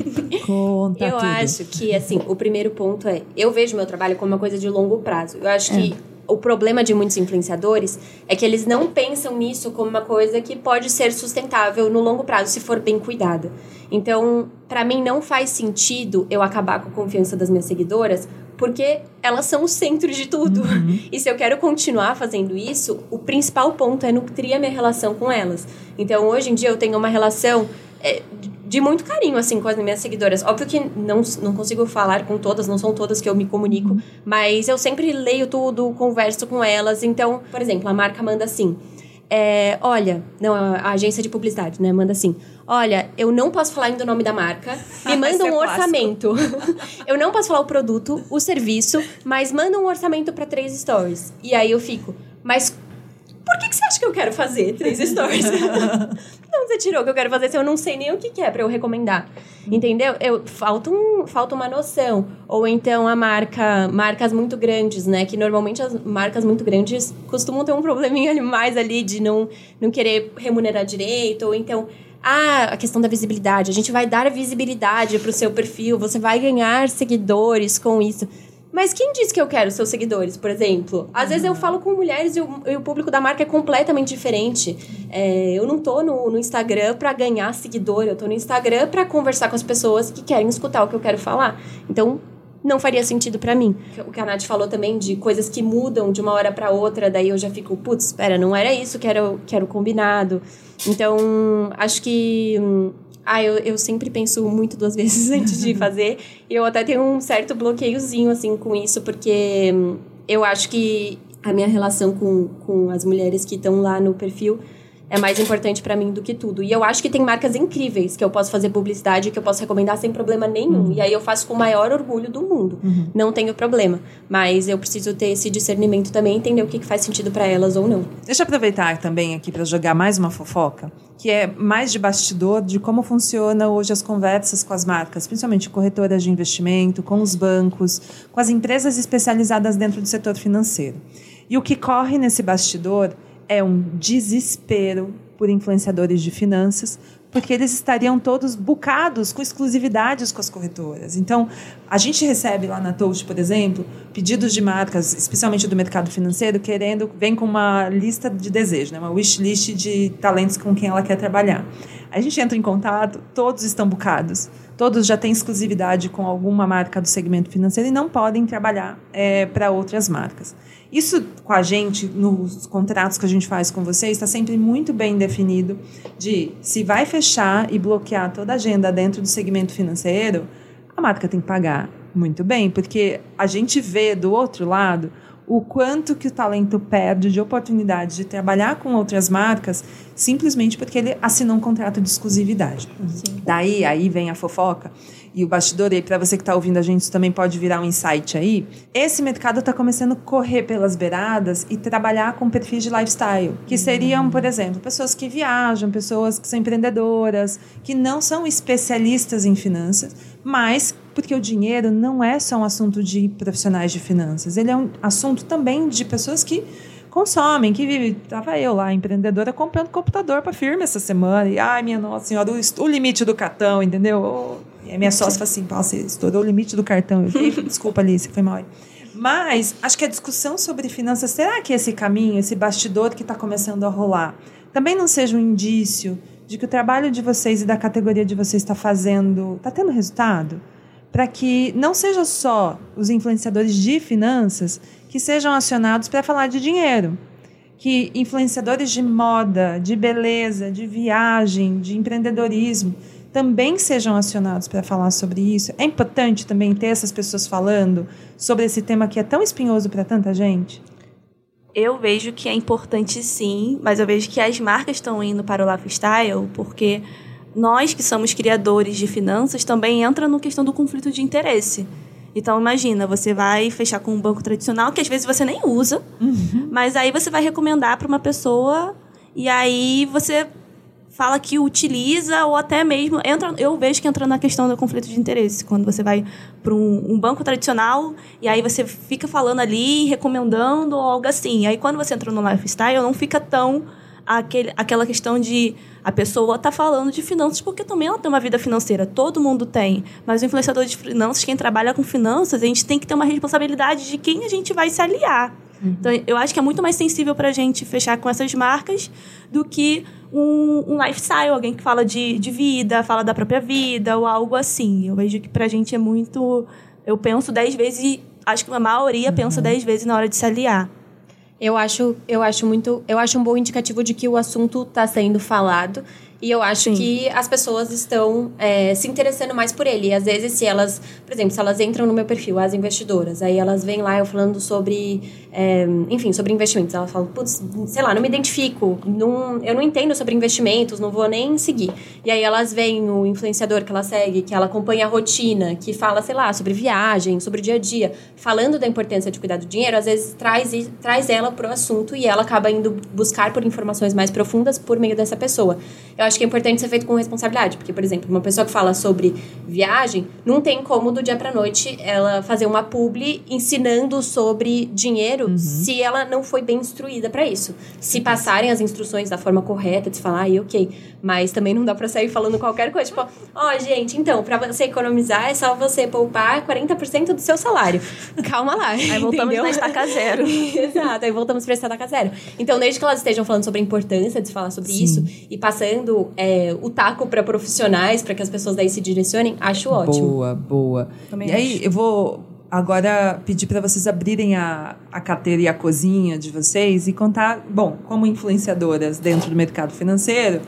Conta Eu tudo. acho que, assim, o primeiro ponto é... Eu vejo meu trabalho como uma coisa de longo prazo. Eu acho que o problema de muitos influenciadores é que eles não pensam nisso como uma coisa que pode ser sustentável no longo prazo, se for bem cuidada. Então, pra mim, não faz sentido eu acabar com a confiança das minhas seguidoras, porque elas são o centro de tudo. E se eu quero continuar fazendo isso, o principal ponto é nutrir a minha relação com elas. Então, hoje em dia, eu tenho uma relação é, de muito carinho, assim, com as minhas seguidoras. Óbvio que não, não consigo falar com todas, não são todas que eu me comunico, mas eu sempre leio tudo, converso com elas. Então, por exemplo, a marca manda assim. é, olha, não, a agência de publicidade, né? Manda assim. Olha, eu não posso falar ainda o nome da marca. Me manda é um orçamento. eu não posso falar o produto, o serviço, mas manda um orçamento para três stories. E aí eu fico, mas por que, que você acha que eu quero fazer três stories? não, você tirou o que eu quero fazer se eu não sei nem o que, que é pra eu recomendar. Entendeu? Eu, falta, um, falta uma noção. Ou então a marca, marcas muito grandes, né? Que normalmente as marcas muito grandes costumam ter um probleminha ali mais ali de não, não querer remunerar direito. Ou então, ah, a questão da visibilidade. A gente vai dar visibilidade pro seu perfil, você vai ganhar seguidores com isso. Mas quem disse que eu quero seus seguidores, por exemplo? Às vezes eu falo com mulheres e o, e o público da marca é completamente diferente. É, eu não tô no, no Instagram pra ganhar seguidor, eu tô no Instagram pra conversar com as pessoas que querem escutar o que eu quero falar. Então, não faria sentido pra mim. O que a Nath falou também de coisas que mudam de uma hora pra outra, daí eu já fico, putz, espera, não era isso que era, que era o combinado. Então, acho que. Ah, eu, eu sempre penso muito duas vezes antes de fazer. E eu até tenho um certo bloqueiozinho, assim, com isso, porque hum, eu acho que a minha relação com, com as mulheres que estão lá no perfil é mais importante pra mim do que tudo. E eu acho que tem marcas incríveis que eu posso fazer publicidade, que eu posso recomendar sem problema nenhum. E aí eu faço com o maior orgulho do mundo. Não tenho problema. Mas eu preciso ter esse discernimento também, entender o que, que faz sentido pra elas ou não. Deixa eu aproveitar também aqui para jogar mais uma fofoca, que é mais de bastidor de como funciona hoje as conversas com as marcas, principalmente corretoras de investimento, com os bancos, com as empresas especializadas dentro do setor financeiro. E o que corre nesse bastidor é um desespero por influenciadores de finanças, porque eles estariam todos bucados com exclusividades com as corretoras. Então, a gente recebe lá na Toast, por exemplo, pedidos de marcas, especialmente do mercado financeiro, querendo, vem com uma lista de desejo, né? uma wish list de talentos com quem ela quer trabalhar. A gente entra em contato, todos estão bucados, todos já têm exclusividade com alguma marca do segmento financeiro e não podem trabalhar para outras marcas. Isso com a gente, nos contratos que a gente faz com vocês, está sempre muito bem definido de se vai fechar e bloquear toda a agenda dentro do segmento financeiro, a marca tem que pagar muito bem, porque a gente vê do outro lado o quanto que o talento perde de oportunidade de trabalhar com outras marcas simplesmente porque ele assinou um contrato de exclusividade. Sim. Daí, aí vem a fofoca e o bastidor, e para você que está ouvindo a gente, isso também pode virar um insight aí. Esse mercado está começando a correr pelas beiradas e trabalhar com perfis de lifestyle, que seriam, por exemplo, pessoas que viajam, pessoas que são empreendedoras, que não são especialistas em finanças, mas porque o dinheiro não é só um assunto de profissionais de finanças, ele é um assunto também de pessoas que consomem, que vivem. Tava eu lá, empreendedora, comprando computador para firma essa semana. E, ai, minha nossa senhora, o, o limite do cartão, entendeu? A minha sócia fala assim: você estourou o limite do cartão. Eu fiquei, desculpa, Alice, foi mal. Mas acho que a discussão sobre finanças, será que esse caminho, esse bastidor que está começando a rolar, também não seja um indício de que o trabalho de vocês e da categoria de vocês está fazendo, está tendo resultado? Para que não seja só os influenciadores de finanças que sejam acionados para falar de dinheiro. Que influenciadores de moda, de beleza, de viagem, de empreendedorismo também sejam acionados para falar sobre isso. É importante também ter essas pessoas falando sobre esse tema que é tão espinhoso para tanta gente? Eu vejo que é importante sim, mas eu vejo que as marcas estão indo para o lifestyle porque nós que somos criadores de finanças também entra no questão do conflito de interesse. Então, imagina, você vai fechar com um banco tradicional que às vezes você nem usa, uhum. mas aí você vai recomendar para uma pessoa e aí você fala que utiliza ou até mesmo entra eu vejo que entra na questão do conflito de interesse quando você vai para um, um, banco tradicional e aí você fica falando ali recomendando algo assim aí quando você entra no lifestyle não fica tão aquele, aquela questão de a pessoa tá falando de finanças porque também ela tem uma vida financeira, todo mundo tem. Mas o influenciador de finanças, quem trabalha com finanças, a gente tem que ter uma responsabilidade de quem a gente vai se aliar. Uhum. Então, eu acho que é muito mais sensível para a gente fechar com essas marcas do que um, um lifestyle, alguém que fala de, de vida, fala da própria vida ou algo assim. Eu vejo que para a gente é muito. Eu penso dez vezes, acho que a maioria uhum. pensa dez vezes na hora de se aliar. Eu acho, eu acho muito, eu acho um bom indicativo de que o assunto está sendo falado e eu acho Sim. que as pessoas estão é, se interessando mais por ele. E às vezes, se elas, por exemplo, se elas entram no meu perfil, as investidoras, aí elas vêm lá eu falando sobre, é, enfim, sobre investimentos. Elas falam, putz, sei lá, não me identifico, não, eu não entendo sobre investimentos, não vou nem seguir. E aí elas veem o influenciador que ela segue, que ela acompanha a rotina, que fala, sei lá, sobre viagem, sobre o dia a dia, falando da importância de cuidar do dinheiro, às vezes traz, traz ela para o assunto e ela acaba indo buscar por informações mais profundas por meio dessa pessoa. Eu acho que é importante ser feito com responsabilidade, porque, por exemplo, uma pessoa que fala sobre viagem, não tem como do dia para noite ela fazer uma publi ensinando sobre dinheiro uhum. se ela não foi bem instruída para isso. Se passarem as instruções da forma correta, de falar, aí, ok. Mas também não dá para sair falando qualquer coisa, tipo, ó, oh, gente, então, para você economizar é só você poupar 40% do seu salário. Calma lá. Aí voltamos para estaca zero. Exato, aí voltamos para estaca zero. Então, desde que elas estejam falando sobre a importância de falar sobre Sim. isso e passando é, o taco para profissionais, para que as pessoas daí se direcionem, acho ótimo. Boa, boa. Também e acho. aí, eu vou agora pedir para vocês abrirem a, a carteira e a cozinha de vocês e contar, bom, como influenciadoras dentro do mercado financeiro,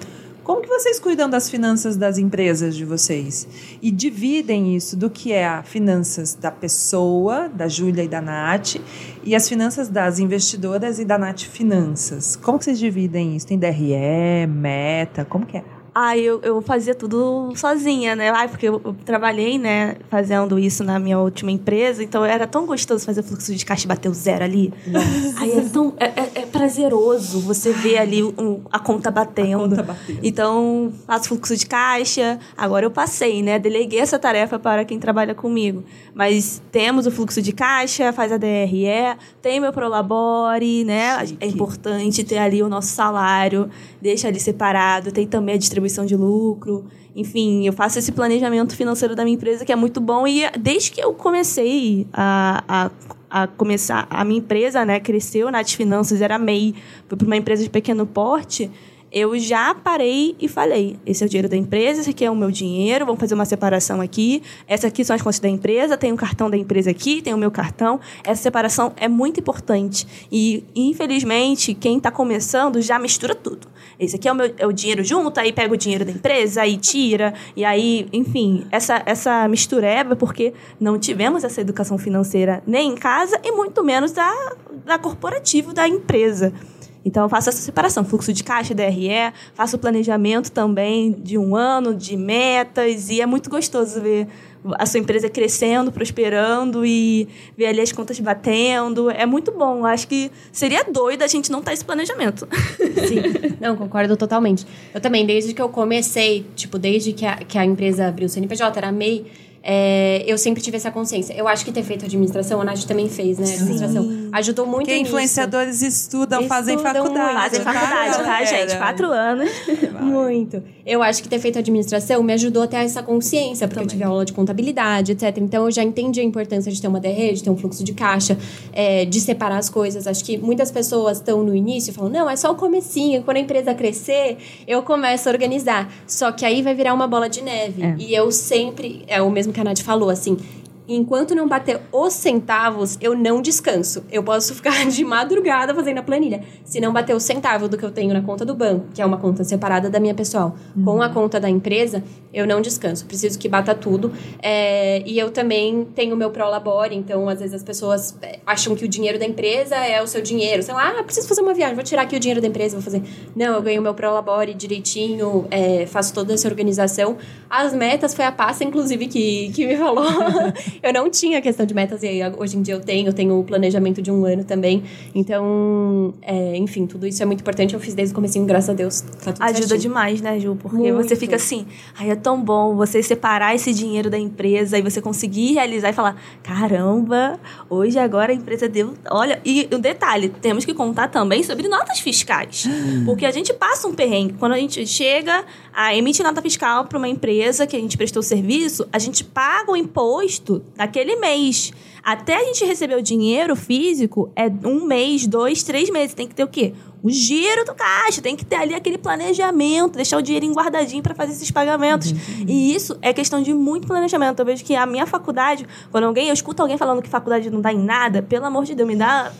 como que vocês cuidam das finanças das empresas de vocês? E dividem isso do que é a finanças da pessoa, da Júlia e da Nath, e as finanças das investidoras e da Nath Finanças. Como que vocês dividem isso? Tem DRE, meta, como que é? Ah, eu, eu fazia tudo sozinha, né? Ah, porque eu, eu, trabalhei, né, fazendo isso na minha última empresa, então era tão gostoso fazer fluxo de caixa e bater o zero ali. Nossa. Aí é tão. É, é, é prazeroso você ver ali um, a conta batendo. A conta batendo. Então, faço fluxo de caixa. Agora eu passei, né? Deleguei essa tarefa para quem trabalha comigo. Mas temos o fluxo de caixa, faz a DRE, tem meu Prolabore, né? Chique. É importante ter ali o nosso salário, deixa ali separado, tem também a distribuição distribuição de lucro. Enfim, eu faço esse planejamento financeiro da minha empresa que é muito bom. E desde que eu comecei a, a, a começar, a minha empresa né, cresceu, Nath Finanças era MEI, foi para uma empresa de pequeno porte eu já parei e falei: esse é o dinheiro da empresa, esse aqui é o meu dinheiro, vamos fazer uma separação aqui. Essas aqui são as contas da empresa, tem o cartão da empresa aqui, tem o meu cartão. Essa separação é muito importante. E, infelizmente, quem está começando já mistura tudo. Esse aqui é o, meu, é o dinheiro junto, aí pega o dinheiro da empresa, aí tira, e aí, enfim, essa, essa mistureba, porque não tivemos essa educação financeira nem em casa e muito menos da, da corporativa da empresa. Então, eu faço essa separação, fluxo de caixa, DRE, faço o planejamento também de um ano, de metas, e é muito gostoso ver a sua empresa crescendo, prosperando e ver ali as contas batendo. É muito bom. Acho que seria doido a gente não ter esse planejamento. Sim, não, concordo totalmente. Eu também, desde que eu comecei, tipo, desde que a, que a empresa abriu o CNPJ, era MEI, é, eu sempre tive essa consciência. Eu acho que ter feito administração, a Nath também fez, né? Administração. Ajudou muito Porque nisso. influenciadores estudam, estudam fazem faculdade. Fazem faculdade, tá, gente? Quatro anos. muito. Eu acho que ter feito administração me ajudou a ter essa consciência, porque também. eu tive aula de contabilidade, etc. Então, eu já entendi a importância de ter uma DRE, de ter um fluxo de caixa, é, de separar as coisas. Acho que muitas pessoas estão no início e falam, não, é só o comecinho. Quando a empresa crescer, eu começo a organizar. Só que aí vai virar uma bola de neve. É. E eu sempre... É o mesmo que a Nath falou, assim, enquanto não bater os centavos, eu não descanso. Eu posso ficar de madrugada fazendo a planilha. Se não bater o centavo do que eu tenho na conta do banco, que é uma conta separada da minha pessoal, uhum. com a conta da empresa, eu não descanso. Preciso que bata tudo. É, e eu também tenho o meu Prolabore, então às vezes as pessoas é, acham que o dinheiro da empresa é o seu dinheiro. Sei lá, ah, preciso fazer uma viagem, vou tirar aqui o dinheiro da empresa, vou fazer. Não, eu ganho o meu Prolabore direitinho, é, faço toda essa organização. As metas foi a pasta, inclusive, que, que me falou. eu não tinha questão de metas e hoje em dia eu tenho, eu tenho o planejamento de um ano também. Então, é, enfim, tudo isso é muito importante. Eu fiz desde o começo, graças a Deus. Tá tudo Ajuda certinho. demais, né, Ju? Porque muito. você fica assim, ai, é tão bom você separar esse dinheiro da empresa e você conseguir realizar e falar: caramba, hoje agora a empresa deu. Olha, e o um detalhe, temos que contar também sobre notas fiscais. Porque a gente passa um perrengue. Quando a gente chega a emitir nota fiscal para uma empresa que a gente prestou serviço, a gente paga o imposto daquele mês. Até a gente receber o dinheiro físico, é um mês, dois, três meses. Tem que ter o quê? O giro do caixa, tem que ter ali aquele planejamento, deixar o dinheiro guardadinho para fazer esses pagamentos. Uhum. E isso é questão de muito planejamento. Eu vejo que a minha faculdade, quando alguém, eu escuto alguém falando que faculdade não dá em nada, pelo amor de Deus, me dá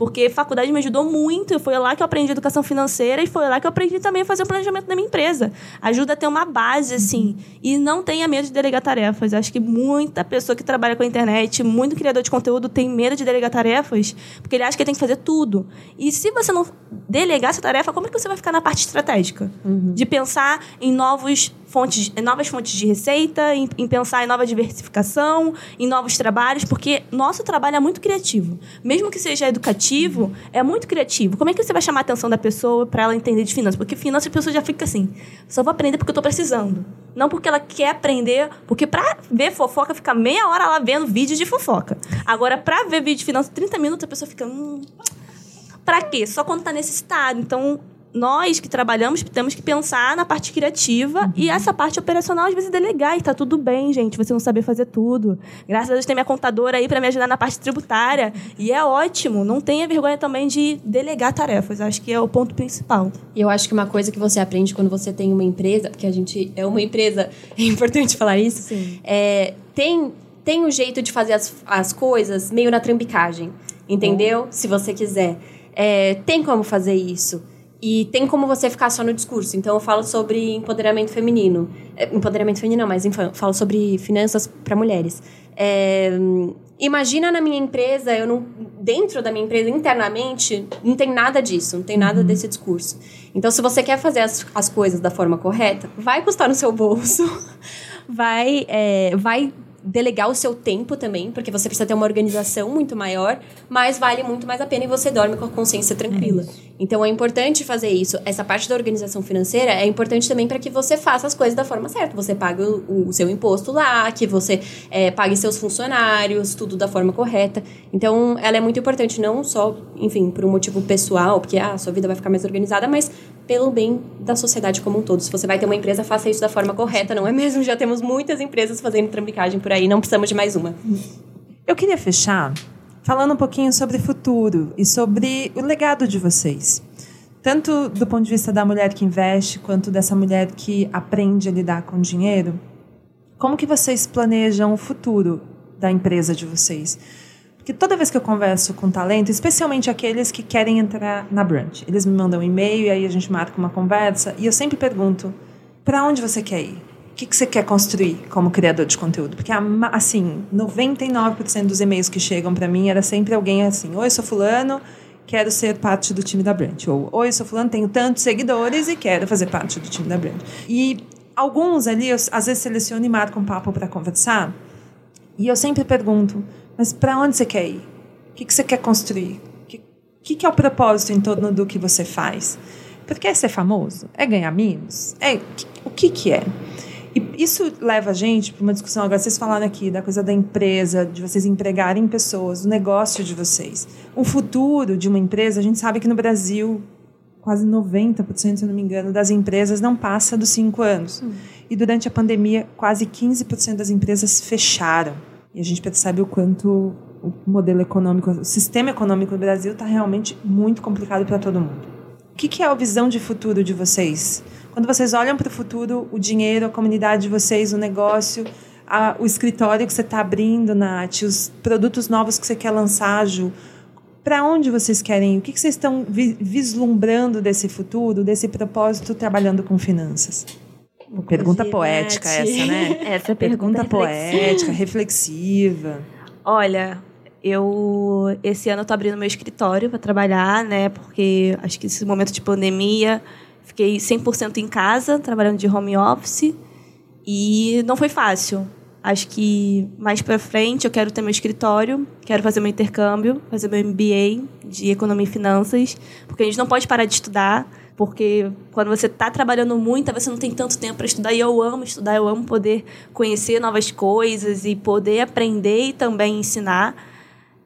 porque faculdade me ajudou muito. Foi lá que eu aprendi educação financeira e foi lá que eu aprendi também a fazer o planejamento da minha empresa. Ajuda a ter uma base, assim. E não tenha medo de delegar tarefas. Acho que muita pessoa que trabalha com a internet, muito criador de conteúdo, tem medo de delegar tarefas, porque ele acha que ele tem que fazer tudo. E se você não delegar essa tarefa, como é que você vai ficar na parte estratégica? Uhum. De pensar em novos fontes, novas fontes de receita, em, em, pensar em nova diversificação, em novos trabalhos, porque nosso trabalho é muito criativo. Mesmo que seja educativo, é muito criativo. Como é que você vai chamar a atenção da pessoa para ela entender de finanças? Porque finanças a pessoa já fica assim, só vou aprender porque eu estou precisando. Não porque ela quer aprender, porque para ver fofoca fica meia hora lá vendo vídeos de fofoca. Agora, para ver vídeo de finanças 30 minutos, a pessoa fica, hum, para quê? Só quando está necessitado. Então, nós que trabalhamos temos que pensar na parte criativa uhum. e essa parte operacional às vezes delegar e tá tudo bem, gente, você não saber fazer tudo. Graças a Deus tem minha contadora aí para me ajudar na parte tributária e é ótimo. Não tenha vergonha também de delegar tarefas. Acho que é o ponto principal. E eu acho que uma coisa que você aprende quando você tem uma empresa, porque a gente é uma empresa, é importante falar isso. Sim. É, tem tem um jeito de fazer as, as coisas meio na trambicagem, entendeu? Se você quiser. É, tem como fazer isso. E tem como você ficar só no discurso. Então, eu falo sobre empoderamento feminino. É, empoderamento feminino, não, mas enfim, falo sobre finanças para mulheres. É, imagina na minha empresa, eu não, dentro da minha empresa, internamente, não tem nada disso, não tem nada uhum. desse discurso. Então, se você quer fazer as, as coisas da forma correta, vai custar no seu bolso, vai, é, vai delegar o seu tempo também, porque você precisa ter uma organização muito maior, mas vale muito mais a pena e você dorme com a consciência tranquila. É então é importante fazer isso. Essa parte da organização financeira é importante também para que você faça as coisas da forma certa. Você pague o, o seu imposto lá, que você é, pague seus funcionários, tudo da forma correta. Então ela é muito importante, não só, enfim, por um motivo pessoal, porque ah, a sua vida vai ficar mais organizada, mas pelo bem da sociedade como um todo. Se você vai ter uma empresa, faça isso da forma correta, não é mesmo? Já temos muitas empresas fazendo trambicagem por aí, não precisamos de mais uma. Eu queria fechar falando um pouquinho sobre futuro e sobre o legado de vocês. tanto do ponto de vista da mulher que investe, quanto dessa mulher que aprende a lidar com dinheiro, como que vocês planejam o futuro da empresa de vocês? Porque toda vez que eu converso com talento, especialmente aqueles que querem entrar na Brunch, eles me mandam um e-mail e aí a gente marca uma conversa e eu sempre pergunto: para onde você quer ir? O que, que você quer construir como criador de conteúdo? Porque, assim, 99% dos e-mails que chegam para mim era sempre alguém assim: Oi, sou Fulano, quero ser parte do time da Brand. Ou, oi, sou fulano, tenho tantos seguidores e quero fazer parte do time da Brand. E alguns ali, eu, às vezes seleciono e marco um papo para conversar. E eu sempre pergunto, mas para onde você quer ir? O que, que você quer construir? O que, que, que é o propósito em torno do que você faz? Porque é ser famoso? É ganhar mimos? É, o que, que é? E isso leva a gente para uma discussão. Agora, vocês falaram aqui da coisa da empresa, de vocês empregarem pessoas, do negócio de vocês. O futuro de uma empresa, a gente sabe que no Brasil, quase 90%, se não me engano, das empresas não passa dos cinco anos. Hum. E durante a pandemia, quase 15% das empresas fecharam. E a gente percebe o quanto o modelo econômico, o sistema econômico do Brasil está realmente muito complicado para todo mundo. O que, que é a visão de futuro de vocês? Quando vocês olham para o futuro, o dinheiro, a comunidade de vocês, o negócio, a, o escritório que você está abrindo, Nath, os produtos novos que você quer lançar, Ju, para onde vocês querem ir? O que, que vocês estão vi vislumbrando desse futuro, desse propósito trabalhando com finanças? Pergunta poética Nath. essa, né? Essa é pergunta, pergunta poética, reflexiva. Olha, eu esse ano estou abrindo meu escritório para trabalhar, né? Porque acho que esse momento de pandemia Fiquei 100% em casa, trabalhando de home office. E não foi fácil. Acho que mais para frente eu quero ter meu escritório, quero fazer meu intercâmbio, fazer meu MBA de Economia e Finanças, porque a gente não pode parar de estudar, porque quando você está trabalhando muito, você não tem tanto tempo para estudar. E eu amo estudar, eu amo poder conhecer novas coisas e poder aprender e também ensinar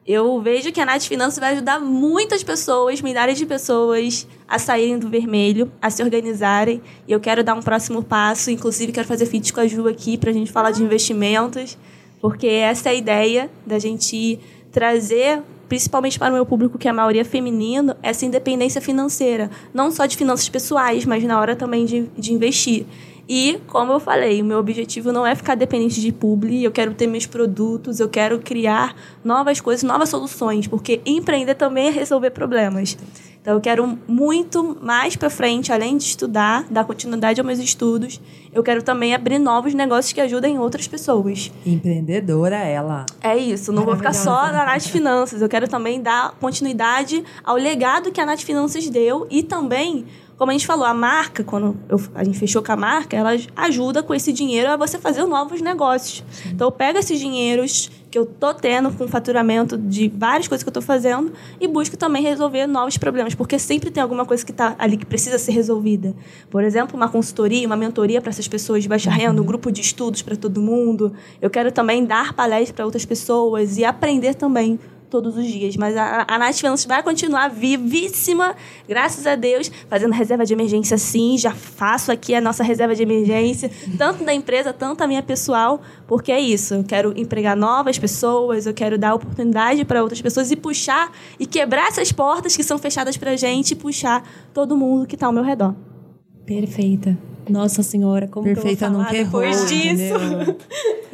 eu vejo que a Nath Finanças vai ajudar muitas pessoas, milhares de pessoas, a saírem do vermelho, a se organizarem. E eu quero dar um próximo passo, inclusive quero fazer feed com a Ju aqui para a gente falar de investimentos, porque essa é a ideia da gente trazer principalmente para o meu público, que é a maioria feminino, essa independência financeira. Não só de finanças pessoais, mas na hora também de, de investir. E, como eu falei, o meu objetivo não é ficar dependente de publi, eu quero ter meus produtos, eu quero criar novas coisas, novas soluções, porque empreender também é resolver problemas. Então, eu quero muito mais para frente, além de estudar, dar continuidade aos meus estudos, eu quero também abrir novos negócios que ajudem outras pessoas. Empreendedora ela. É isso, não vou ficar só na Nath Finanças, eu quero também dar continuidade ao legado que a Nath Finanças deu e também como a gente falou, a marca, quando eu, a gente fechou com a marca, ela ajuda com esse dinheiro a você fazer novos negócios. Sim. Então, eu pego esses dinheiros que eu tô tendo com faturamento de várias coisas que eu tô fazendo e busco também resolver novos problemas, porque sempre tem alguma coisa que está ali que precisa ser resolvida. Por exemplo, uma consultoria, uma mentoria para essas pessoas de baixa renda, um grupo de estudos para todo mundo. Eu quero também dar palestras para outras pessoas e aprender também todos os dias. Mas a, a Nath Finanças vai continuar vivíssima, graças a Deus, fazendo reserva de emergência sim. Já faço aqui a nossa reserva de emergência, tanto da empresa, tanto a minha pessoal, porque é isso. Eu quero empregar novas pessoas, eu quero dar oportunidade para outras pessoas e puxar e quebrar essas portas que são fechadas para gente e puxar todo mundo que está ao meu redor. Perfeita. Nossa Senhora, como Perfeita que eu vou falar nunca depois errou, disso?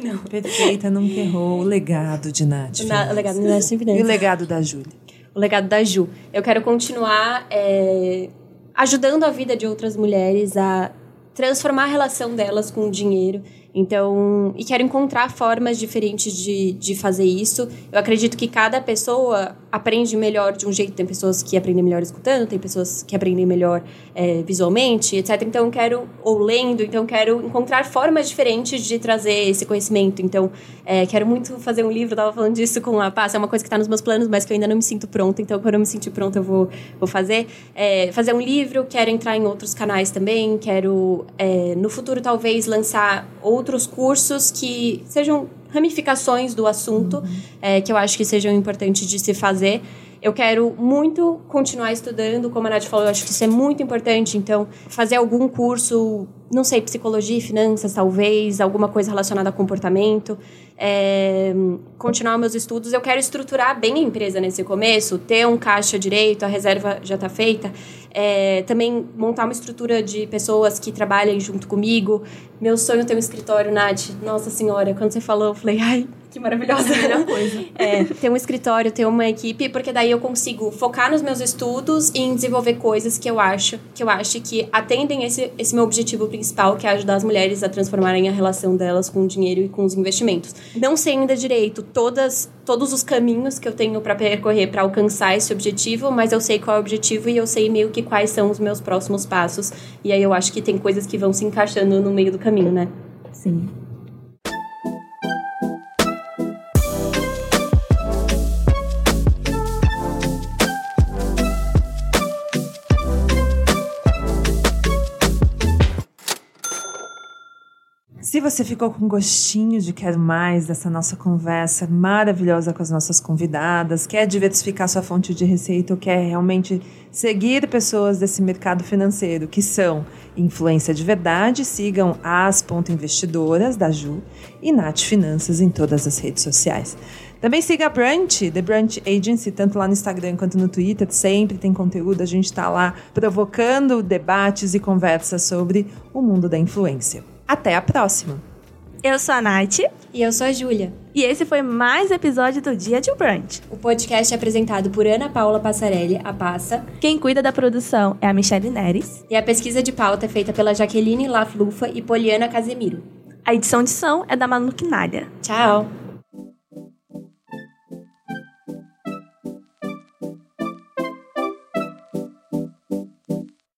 Não. Perfeita nunca errou. O legado de Nath. Na, o legado de Nath E o legado da Júlia? O legado da Ju. Eu quero continuar é, ajudando a vida de outras mulheres a transformar a relação delas com o dinheiro então, e quero encontrar formas diferentes de, de fazer isso. Eu acredito que cada pessoa aprende melhor de um jeito. Tem pessoas que aprendem melhor escutando, tem pessoas que aprendem melhor é, visualmente, etc. Então, quero, ou lendo, então, quero encontrar formas diferentes de trazer esse conhecimento. Então, é, quero muito fazer um livro, eu tava falando disso com a Paz, é uma coisa que está nos meus planos, mas que eu ainda não me sinto pronta. Então, quando eu me sentir pronta, eu vou, vou fazer. É, fazer um livro, quero entrar em outros canais também, quero, é, no futuro, talvez, lançar outros cursos que sejam ramificações do assunto, uhum. é, que eu acho que sejam importantes de se fazer. Eu quero muito continuar estudando, como a Nath falou, eu acho que isso é muito importante. Então, fazer algum curso, não sei, psicologia e finanças, talvez, alguma coisa relacionada a comportamento. É, continuar meus estudos. Eu quero estruturar bem a empresa nesse começo, ter um caixa direito, a reserva já está feita. É, também montar uma estrutura de pessoas que trabalhem junto comigo. Meu sonho é ter um escritório, Nath. Nossa Senhora, quando você falou, eu falei, ai, que maravilhosa. Melhor coisa. É, ter um escritório, ter uma equipe, porque daí eu consigo focar nos meus estudos e em desenvolver coisas que eu acho que eu acho que atendem esse, esse meu objetivo principal, que é ajudar as mulheres a transformarem a relação delas com o dinheiro e com os investimentos. Não sei ainda direito todas todos os caminhos que eu tenho para percorrer para alcançar esse objetivo, mas eu sei qual é o objetivo e eu sei meio que quais são os meus próximos passos. E aí eu acho que tem coisas que vão se encaixando no meio do caminho, né? Sim. Você ficou com gostinho de quer mais dessa nossa conversa maravilhosa com as nossas convidadas, quer diversificar sua fonte de receita ou quer realmente seguir pessoas desse mercado financeiro que são influência de verdade, sigam as investidoras da Ju e Nath Finanças em todas as redes sociais. Também siga a Brunch, The Brunch Agency, tanto lá no Instagram quanto no Twitter. Sempre tem conteúdo, a gente está lá provocando debates e conversas sobre o mundo da influência. Até a próxima! Eu sou a Nath. E eu sou a Júlia. E esse foi mais um episódio do Dia de Brunch. O podcast é apresentado por Ana Paula Passarelli, a Passa. Quem cuida da produção é a Michelle Neres. E a pesquisa de pauta é feita pela Jaqueline Laflufa e Poliana Casemiro. A edição de som é da Manu Quinalha. Tchau!